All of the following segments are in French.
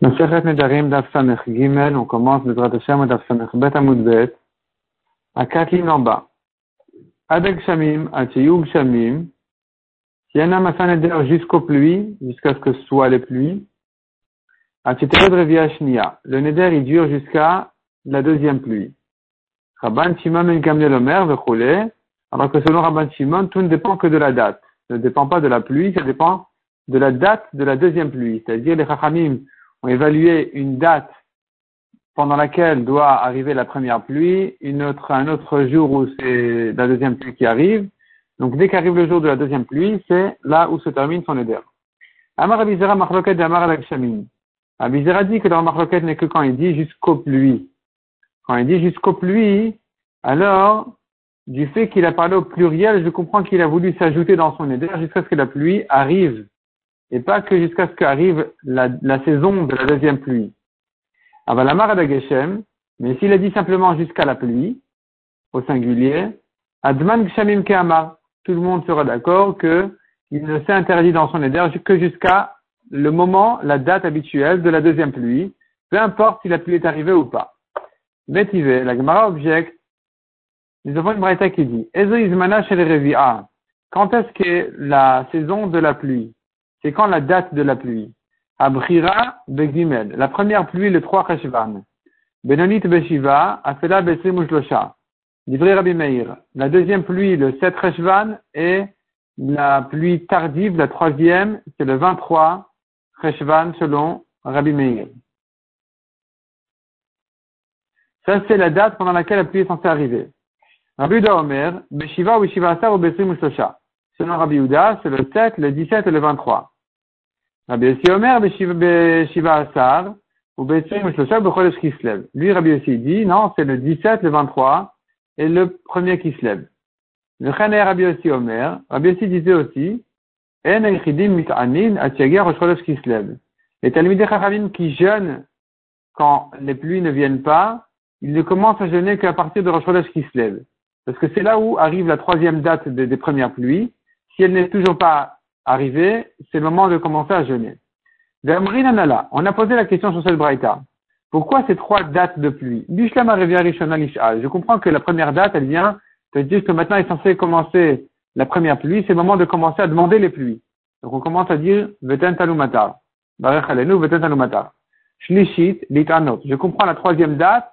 Maseret Nedarim Daf Samech Gimel, on commence le Bet Amud Bet, à quatre lignes en bas. Adek Shamim, Achiyug Shamim, jusqu'aux pluies, jusqu'à ce que ce soit les pluies, Achitered Revia Shnia, le Neder il dure jusqu'à la deuxième pluie. Rabban Shimon Ben Gamliel Omer, Vechole, alors que selon Rabban Shimon, tout ne dépend que de la date. Ça ne dépend pas de la pluie, ça dépend de la date de la deuxième pluie. C'est-à-dire les Chachamim ont évalué une date pendant laquelle doit arriver la première pluie, une autre, un autre jour où c'est la deuxième pluie qui arrive. Donc dès qu'arrive le jour de la deuxième pluie, c'est là où se termine son éder. Amar Abizera Machloket de Amar Alakshamin. Abizera dit que dans Machloket n'est que quand il dit jusqu'aux pluies. Quand il dit jusqu'aux pluies, alors, du fait qu'il a parlé au pluriel, je comprends qu'il a voulu s'ajouter dans son éder jusqu'à ce que la pluie arrive et pas que jusqu'à ce qu'arrive la, la, saison de la deuxième pluie. Avalamar Adageshem, mais s'il a dit simplement jusqu'à la pluie, au singulier, Adman Gshamim Keamar, tout le monde sera d'accord que il ne s'est interdit dans son éder que jusqu'à le moment, la date habituelle de la deuxième pluie, peu importe si la pluie est arrivée ou pas. Métivé, la Gemara objecte, nous avons une braïta qui dit, Ezo Izmana Shel quand est-ce que la saison de la pluie? C'est quand la date de la pluie? Abrira Begimel. La première pluie, le 3 Cheshvan. Benonit Beshiva, Afela Besrimushlosha. Livré Rabbi Meir. La deuxième pluie, le 7 Cheshvan, et la pluie tardive, la troisième, c'est le 23 Cheshvan selon Rabbi Meir. Ça, c'est la date pendant laquelle la pluie est censée arriver. Rabbi Omer, Beshiva ou Beshiva Asar ou Besrimushlosha. Selon Rabbi Uda, c'est le 7, le 17 et le 23. Rabbi Yossi Omer, Beshiva Asar, ou Bechodesh Kislev. Lui, Rabbi Yossi dit, non, c'est le 17, le 23, et le premier Kislev. Le Chaner Rabbi Yossi Omer, Rabbi Yossi disait aussi, En Eichidim Mit'anin, Atiager, Rosh Kislev. Les Talmidei Chachamim qui jeûnent quand les pluies ne viennent pas, ils ne commencent à jeûner qu'à partir de Rosh Kislev. Parce que c'est là où arrive la troisième date des premières pluies, si elle n'est toujours pas arrivée, c'est le moment de commencer à jeûner. On a posé la question sur cette braïta. Pourquoi ces trois dates de pluie? Je comprends que la première date, elle vient de dire que maintenant est censé commencer la première pluie, c'est le moment de commencer à demander les pluies. Donc on commence à dire. Je comprends la troisième date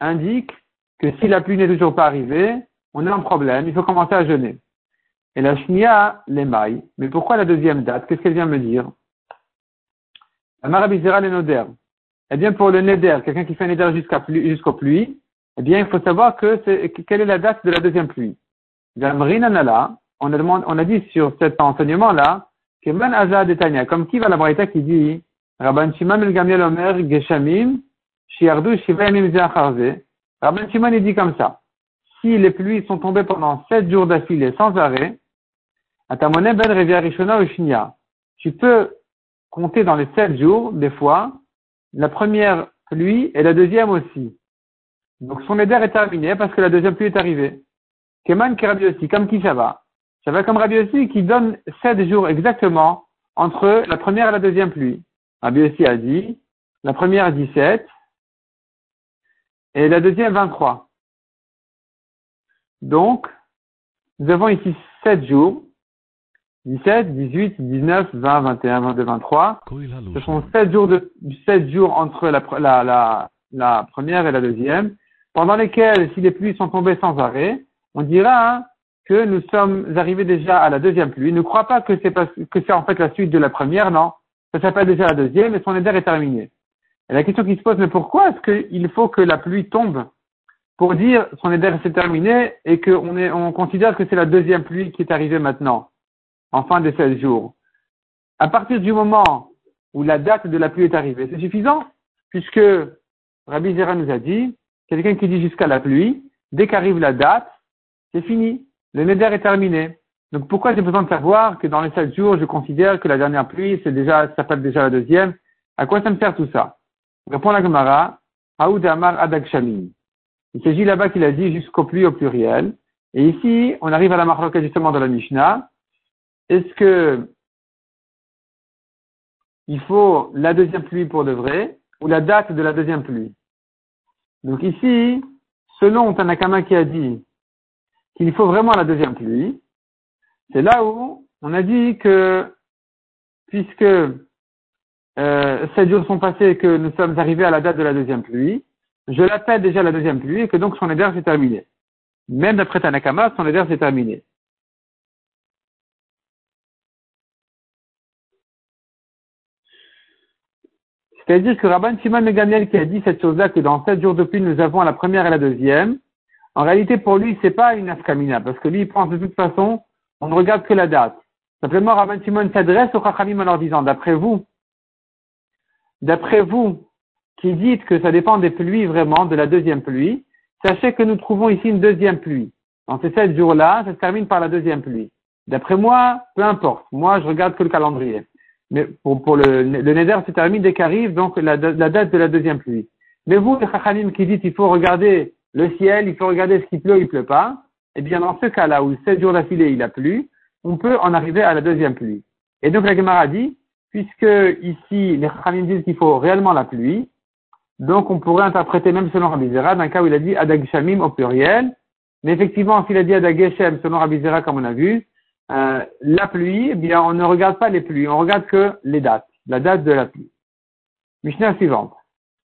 indique que si la pluie n'est toujours pas arrivée, on a un problème, il faut commencer à jeûner. Et la shnia, l'émail. Mais pourquoi la deuxième date? Qu'est-ce qu'elle vient me dire? La marabizera les noder. Eh bien, pour le neder, quelqu'un qui fait un neder jusqu'aux pluies, eh bien, il faut savoir que quelle est la date de la deuxième pluie? on a on a dit sur cet enseignement-là, que man azad comme qui va la braïta qui dit, Rabban Shimon el Gamiel Omer Geshamim, Shiardu Shiva Yamim Rabban Shimon il dit comme ça. Si les pluies sont tombées pendant sept jours d'affilée sans arrêt, ben tu peux compter dans les sept jours, des fois, la première pluie et la deuxième aussi. Donc son éder est terminé parce que la deuxième pluie est arrivée. Keman qui comme qui ça va? Ça va comme Rabbi aussi qui donne sept jours exactement entre la première et la deuxième pluie. Rabbi aussi a dit, la première 17 et la deuxième 23. Donc, nous avons ici sept jours 17, 18, 19, 20, 21, 22, 23. Ce sont 7 jours, de, 7 jours entre la, la, la, la, première et la deuxième, pendant lesquels, si les pluies sont tombées sans arrêt, on dira hein, que nous sommes arrivés déjà à la deuxième pluie. Ne crois pas que c'est que c'est en fait la suite de la première, non. Ça s'appelle déjà la deuxième et son éder est terminé. Et la question qui se pose, mais pourquoi est-ce qu'il faut que la pluie tombe pour dire son éder s'est terminé et qu'on on considère que c'est la deuxième pluie qui est arrivée maintenant? en fin de 16 jours. À partir du moment où la date de la pluie est arrivée, c'est suffisant, puisque Rabbi Zera nous a dit, quelqu'un qui dit jusqu'à la pluie, dès qu'arrive la date, c'est fini. Le neder est terminé. Donc pourquoi j'ai besoin de savoir que dans les 7 jours, je considère que la dernière pluie, c'est déjà, ça s'appelle déjà la deuxième? À quoi ça me sert tout ça? Répond la Gemara, Amar Adag Il s'agit là-bas qu'il a dit jusqu'au pluie au pluriel. Et ici, on arrive à la marloquette justement de la Mishnah, est-ce que il faut la deuxième pluie pour de vrai, ou la date de la deuxième pluie? Donc ici, selon Tanakama qui a dit qu'il faut vraiment la deuxième pluie, c'est là où on a dit que puisque euh, sept jours sont passés et que nous sommes arrivés à la date de la deuxième pluie, je l'appelle déjà la deuxième pluie et que donc son éder s'est terminé. Même d'après Tanakama, son éder s'est terminé. C'est-à-dire que Rabban Shimon Megamiel qui a dit cette chose-là, que dans sept jours de pluie, nous avons la première et la deuxième, en réalité, pour lui, c'est pas une afkamina, parce que lui, il pense de toute façon, on ne regarde que la date. Simplement, Rabban Shimon s'adresse au Chachamim en leur disant, d'après vous, d'après vous, qui dites que ça dépend des pluies vraiment, de la deuxième pluie, sachez que nous trouvons ici une deuxième pluie. Dans ces sept jours-là, ça se termine par la deuxième pluie. D'après moi, peu importe. Moi, je regarde que le calendrier. Mais pour, le, le Neder se termine dès qu'arrive donc la, date de la deuxième pluie. Mais vous, les Chachamim qui dites il faut regarder le ciel, il faut regarder ce qui pleut, il pleut pas, eh bien dans ce cas-là où sept jours d'affilée il a plu, on peut en arriver à la deuxième pluie. Et donc la Gemara dit, puisque ici les Chachamim disent qu'il faut réellement la pluie, donc on pourrait interpréter même selon Rabbi Zera, d'un cas où il a dit Adag Shamim au pluriel, mais effectivement s'il a dit Adag Geshem selon Rabbi Zera comme on a vu, euh, la pluie, eh bien, on ne regarde pas les pluies, on regarde que les dates, la date de la pluie. Mishnah suivante.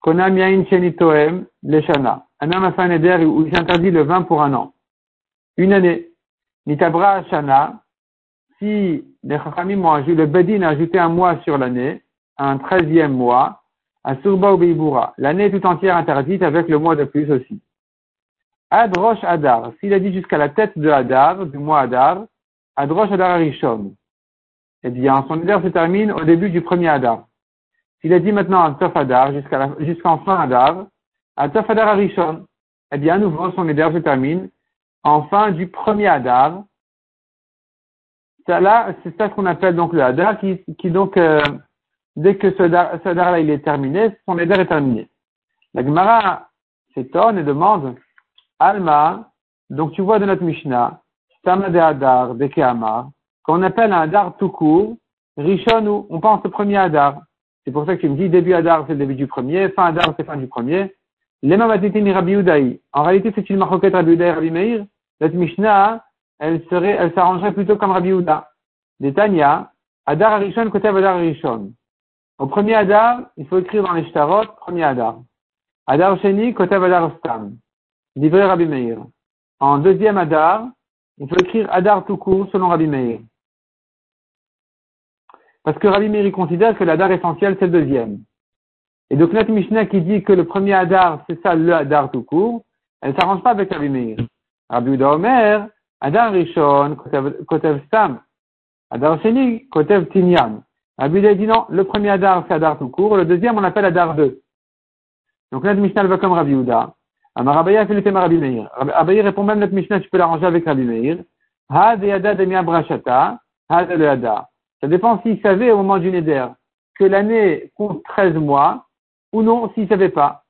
Konam yain shenitoem leshana. Un homme a fait un éder où il s'interdit le vin pour un an. Une année. Nitabra shana. Si les chachamim ont ajouté, le bedin a ajouté un mois sur l'année, un treizième mois, à surba ou beibura. L'année tout entière interdite avec le mois de plus aussi. Adrosh Adar. S'il a dit jusqu'à la tête de Adar, du mois Adar, Adrosh Adar Arishon. Eh bien, son Adar se termine au début du premier Adar. S'il a dit maintenant Atof Adar jusqu'en fin Adar, Atof Adar Arishon. Eh bien, à nouveau, son Adar se termine en fin du premier Adar. Ça là, c'est ça qu'on appelle donc le Adar qui, qui donc, euh, dès que ce Adar, là il est terminé, son Adar est terminé. La Gemara s'étonne et demande, Alma, donc tu vois de notre Mishnah, Stama de Hadar, de qu'on appelle un Hadar tout court, Rishon, on pense au premier Hadar. C'est pour ça que tu me dis début Hadar, c'est le début du premier, fin Hadar, c'est fin du premier. Lema Rabbi Udaï. En réalité, c'est une marquette Rabbi Udaï Rabbi Meir. Cette Mishnah, elle serait, elle s'arrangerait plutôt comme Rabbi Uda. Des Tanya, Hadar Rishon, côté Hadar Rishon. Au premier Hadar, il faut écrire dans les Shtarot, premier Hadar. Hadar Sheni, côté Hadar Stam. Livré Rabbi Meir. En deuxième Hadar, il faut écrire Adar tout court selon Rabbi Meir. Parce que Rabbi Meir considère que l'Adar essentiel, c'est le deuxième. Et donc notre Mishnah qui dit que le premier Adar, c'est ça le Adar tout court, elle ne s'arrange pas avec Rabbi Meir. Rabbi Uda Omer, Adar Rishon, Kotev Stam. Adar Sheni, Kotev Tinyan. Rabbi Uda dit non, le premier Adar, c'est Adar tout court, le deuxième, on l'appelle Adar 2. Donc notre Mishnah, va comme Rabbi Uda. Amar Abaya fait le thème Rabbi Meir. Abaya répond même notre Mishnah, tu peux l'arranger avec Rabbi Meir. Had yada demia brachata, had le hada. Ça dépend s'il savait au moment du Neder que l'année compte 13 mois ou non s'il savait pas.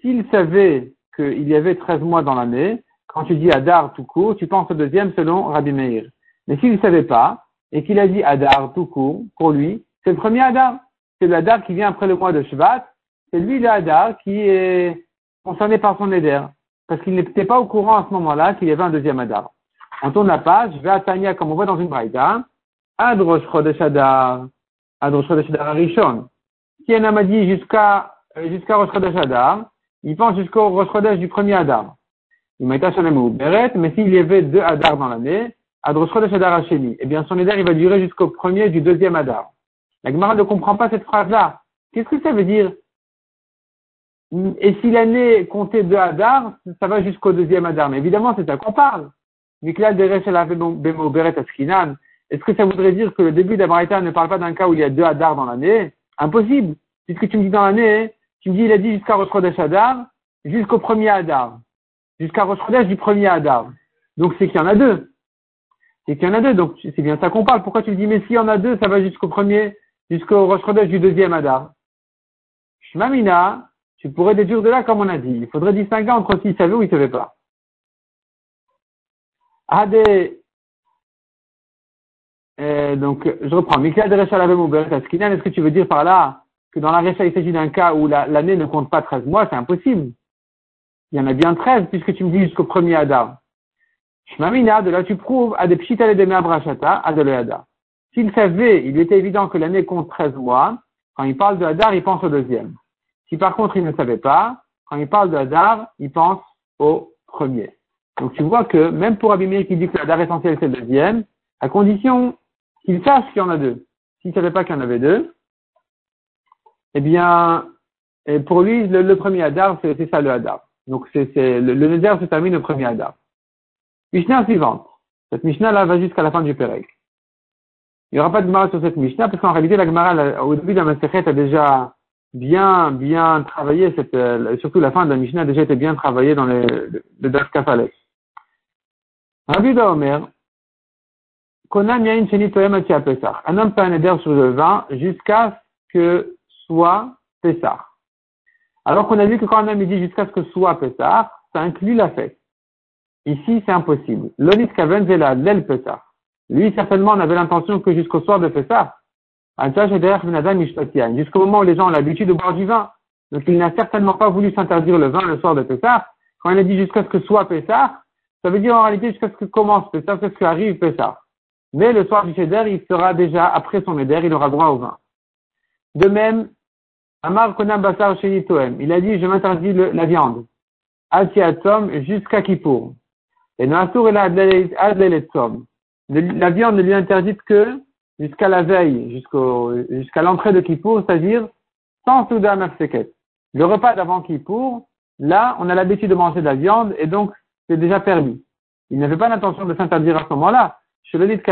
S'il savait qu'il y avait 13 mois dans l'année, quand tu dis Adar tout court, tu penses au deuxième selon Rabbi Meir. Mais s'il ne savait pas et qu'il a dit Adar tout court, pour lui, c'est le premier Adar. C'est l'Adar qui vient après le mois de Shvat. C'est lui le Hadar qui est concerné par son éder, parce qu'il n'était pas au courant à ce moment-là qu'il y avait un deuxième Adar. On tourne la page, je vais à Tania, comme on voit dans une braïda, Adrosh Chodesh Adar, Adrosh Chodesh Adar Arishon. Si un homme a dit jusqu'à, jusqu'à Rosh Chodesh Adar, il pense jusqu'au Rosh Chodesh du premier Adar. Il m'a été ou Beret, mais s'il y avait deux Adar dans l'année, Adrosh Chodesh Adar Hashemi, eh bien son éder, il va durer jusqu'au premier du deuxième Adar. La ne comprend pas cette phrase-là. Qu'est-ce que ça veut dire? Et si l'année comptait de Hadar, ça va jusqu'au deuxième Hadar. Mais évidemment, c'est à quoi on parle. Est-ce que ça voudrait dire que le début d'Abraïta ne parle pas d'un cas où il y a deux Hadar dans l'année? Impossible. Puisque tu me dis dans l'année, tu me dis il a dit jusqu'à Rosh Chodesh Hadar, jusqu'au premier Hadar. Jusqu'à Rosh du premier Hadar. Donc c'est qu'il y en a deux. C'est qu'il y en a deux. Donc c'est bien ça qu'on parle. Pourquoi tu me dis mais s'il y en a deux, ça va jusqu'au premier, jusqu'au Rosh du deuxième Hadar Shmamina, tu pourrais déduire de là comme on a dit. Il faudrait distinguer entre s'il savait ou il savait pas. Ade euh, donc, je reprends. Est-ce que tu veux dire par là que dans la Récha, il s'agit d'un cas où l'année ne compte pas 13 mois? C'est impossible. Il y en a bien 13 puisque tu me dis jusqu'au premier Adar. Shmamina, de là tu prouves à des pshitale de brachata, à de Ada. S'il savait, il était évident que l'année compte 13 mois, quand il parle de Hadar, il pense au deuxième. Si par contre il ne savait pas, quand il parle de Hadar, il pense au premier. Donc tu vois que même pour Abimir qui dit que l'Hadar essentiel c'est le deuxième, à condition qu'il sache qu'il y en a deux. S'il ne savait pas qu'il y en avait deux, eh bien, et pour lui, le, premier Hadar, c'est ça le Hadar. Donc le, le se termine au premier Hadar. Mishnah suivante. Cette Mishnah-là va jusqu'à la fin du Pérec. Il n'y aura pas de Gemara sur cette Mishnah, parce qu'en réalité, la Gemara, au début de la Masechet, a déjà bien, bien travaillé, cette, euh, surtout la fin de la Mishnah a déjà été bien travaillée dans le, le Kafalek. Rabbi Omer, Konam Yain Toem Pesach. Un homme peut un sur le vin jusqu'à ce que soit Pesach. Alors qu'on a vu que quand un homme dit jusqu'à ce que soit Pesach, ça inclut la fête. Ici, c'est impossible. L'onis kaven la l'el Pesach. Lui, certainement, on avait l'intention que jusqu'au soir de Pesach. Jusqu'au moment où les gens ont l'habitude de boire du vin. Donc, il n'a certainement pas voulu s'interdire le vin le soir de Pesach. Quand il a dit jusqu'à ce que soit Pesach, ça veut dire en réalité jusqu'à ce que commence Pesach, jusqu'à ce qu'arrive Pesach. Mais le soir du Sheder, il sera déjà, après son Eder, il aura droit au vin. De même, Amar Konam Basar il a dit, je m'interdis la viande. Atiatom jusqu'à Kippour. Et Nasur la La viande ne lui est interdite que jusqu'à la veille, jusqu'au, jusqu'à l'entrée de Kippour, c'est-à-dire sans Souda Mafseket. Le repas d'avant Kippour, là, on a l'habitude de manger de la viande et donc c'est déjà permis. Il n'avait pas l'intention de s'interdire à ce moment-là. Je le dis de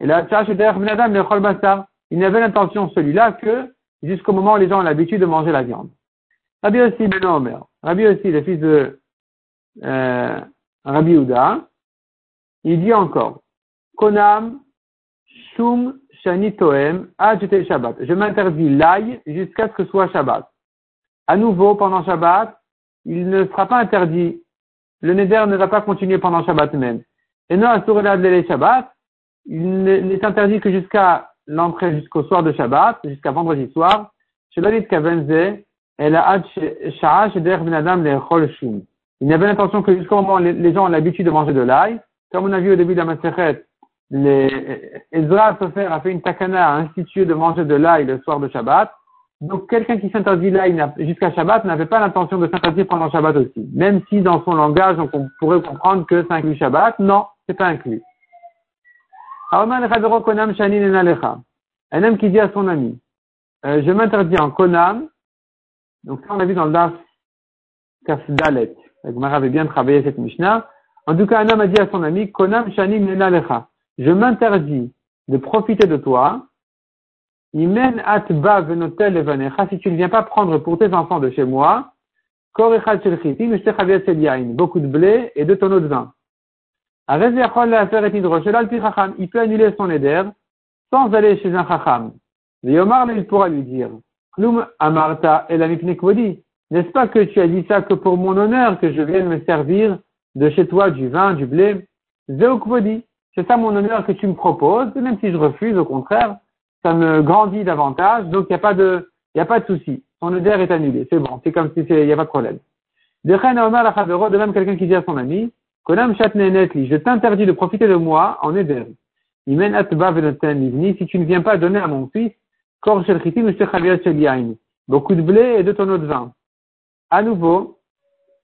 et là, il n'avait l'intention, celui-là, que jusqu'au moment où les gens ont l'habitude de manger la viande. Rabbi aussi, Ben Omer. Rabbi aussi, le fils de euh, Rabbi Uda, il dit encore, Konam, Shum, Shani Toem, Shabbat. Je m'interdis l'ail jusqu'à ce que soit Shabbat. À nouveau, pendant Shabbat, il ne sera pas interdit. Le Neder ne va pas continuer pendant Shabbat même. Et non, à de Shabbat, il n'est interdit que jusqu'à l'entrée, jusqu'au soir de Shabbat, jusqu'à vendredi soir. Ben Il n'avait l'intention que jusqu'au moment où les gens ont l'habitude de manger de l'ail. Comme on a vu au début de la Masechet, Ezra Sofer a fait une takana à instituer de manger de l'ail le soir de Shabbat. Donc quelqu'un qui s'interdit l'ail jusqu'à Shabbat n'avait pas l'intention de s'interdire pendant Shabbat aussi. Même si dans son langage on pourrait comprendre que ça inclut Shabbat, non, c'est pas inclus. Un homme qui dit à son ami, euh, je m'interdis en Konam, donc ça on a vu dans le Das Kafdalet. Agmar avait bien travaillé cette Mishnah. En tout cas, un homme a dit à son ami, Konam Shani Nenalecha. Je m'interdis de profiter de toi. Imen atba venotel. Si tu ne viens pas prendre pour tes enfants de chez moi, beaucoup de blé et de tonneaux de vin. Il peut annuler son éder sans aller chez un chacham. Yomar, il pourra lui dire, Klum amarta N'est-ce pas que tu as dit ça que pour mon honneur, que je vienne me servir de chez toi du vin, du blé? C'est ça mon honneur que tu me proposes, et même si je refuse, au contraire, ça me grandit davantage, donc il n'y a pas de, il a pas de souci. Son éder est annulé. C'est bon. C'est comme si il n'y a pas de problème. De même quelqu'un qui dit à son ami, je t'interdis de profiter de moi en Eder. Si tu ne viens pas donner à mon fils, beaucoup de blé et de tonneaux de vin. À nouveau,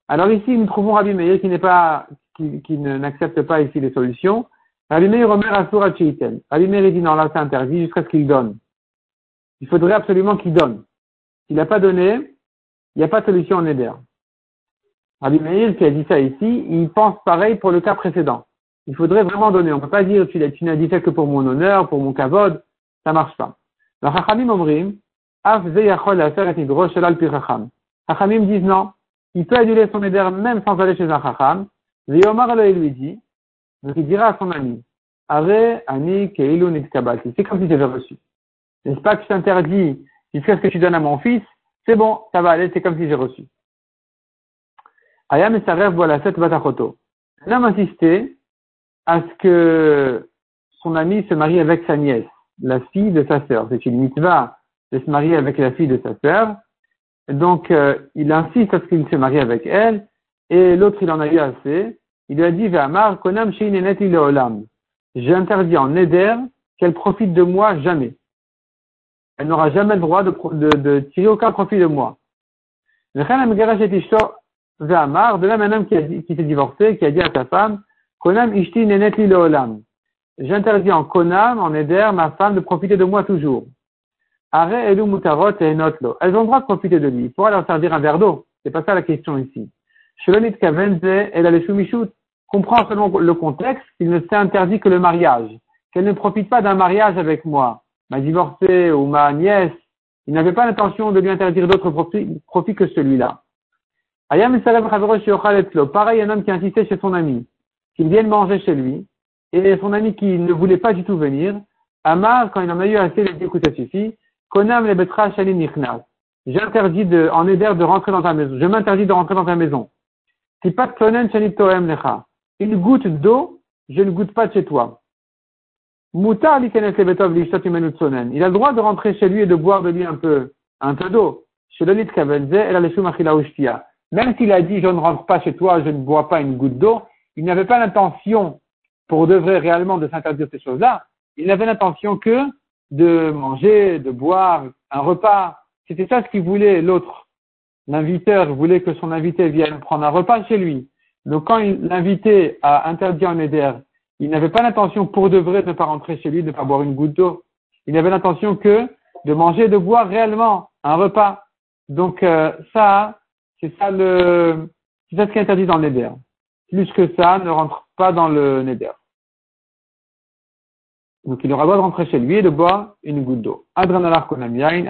alors ici nous trouvons Rabbi Meir qui n'est pas, qui, qui n'accepte pas ici les solutions. Rabbi Meir Omer Asura Rabbi Meir dit non là c'est interdit jusqu'à ce qu'il donne. Il faudrait absolument qu'il donne. S'il n'a pas donné, il n'y a pas de solution en Eder. Rabbi qui a dit ça ici, il pense pareil pour le cas précédent. Il faudrait vraiment donner. On ne peut pas dire tu, n'as dit ça que pour mon honneur, pour mon kavod. Ça marche pas. Le Chachamim Omrim, Af Chachamim disent non. Il peut annuler son éder même sans aller chez un Chacham. Omar lui dit, donc il dira à son ami, Ave ani keilu C'est comme si j'avais reçu. N'est-ce pas que je t'interdis jusqu'à ce que tu donnes à mon fils? C'est bon, ça va aller, c'est comme si j'ai reçu. Ayam et rêve voilà, cette batachoto. L'homme insisté à ce que son ami se marie avec sa nièce, la fille de sa sœur. C'est une mitzvah de se marier avec la fille de sa sœur. Donc, euh, il insiste à ce qu'il se marie avec elle, et l'autre, il en a eu assez. Il lui a dit, Ve'amar, konam olam. J'ai interdit en Neder qu'elle profite de moi jamais. Elle n'aura jamais le droit de, tirer aucun profit de moi. De même un homme qui, s'est divorcé, qui a dit à sa femme, Konam ishti leolam. J'interdis en Konam, en Eder, ma femme de profiter de moi toujours. Are elu mutarot et enotlo. Elles ont le droit de profiter de lui. Il pourra leur servir un verre d'eau. C'est pas ça la question ici. Comprends selon le contexte qu'il ne s'est interdit que le mariage. Qu'elle ne profite pas d'un mariage avec moi. Ma divorcée ou ma nièce. Il n'avait pas l'intention de lui interdire d'autres profits, que celui-là. Ayam Pareil, un homme qui insistait chez son ami. Qu'il vienne manger chez lui. Et son ami qui ne voulait pas du tout venir. Amar, quand il en a eu assez, il a dit, écoute, ça suffit. Konam le betra J'interdis en éder de rentrer dans ta maison. Je m'interdis de rentrer dans ta maison. Une goutte d'eau, je ne goûte pas de chez toi. Mutar Il a le droit de rentrer chez lui et de boire de lui un peu, un peu d'eau. Même s'il a dit je ne rentre pas chez toi, je ne bois pas une goutte d'eau, il n'avait pas l'intention, pour de vrai réellement, de s'interdire ces choses-là. Il n'avait l'intention que de manger, de boire un repas. C'était ça ce qu'il voulait l'autre. L'inviteur voulait que son invité vienne prendre un repas chez lui. Donc quand l'invité a interdit en éder, il n'avait pas l'intention pour de vrai de ne pas rentrer chez lui, de ne pas boire une goutte d'eau. Il n'avait l'intention que de manger, de boire réellement un repas. Donc euh, ça, c'est ça le, c'est ça ce qui est interdit dans le neder. Plus que ça, ne rentre pas dans le neder. Donc il aura le droit de rentrer chez lui et de boire une goutte d'eau. Konam yain.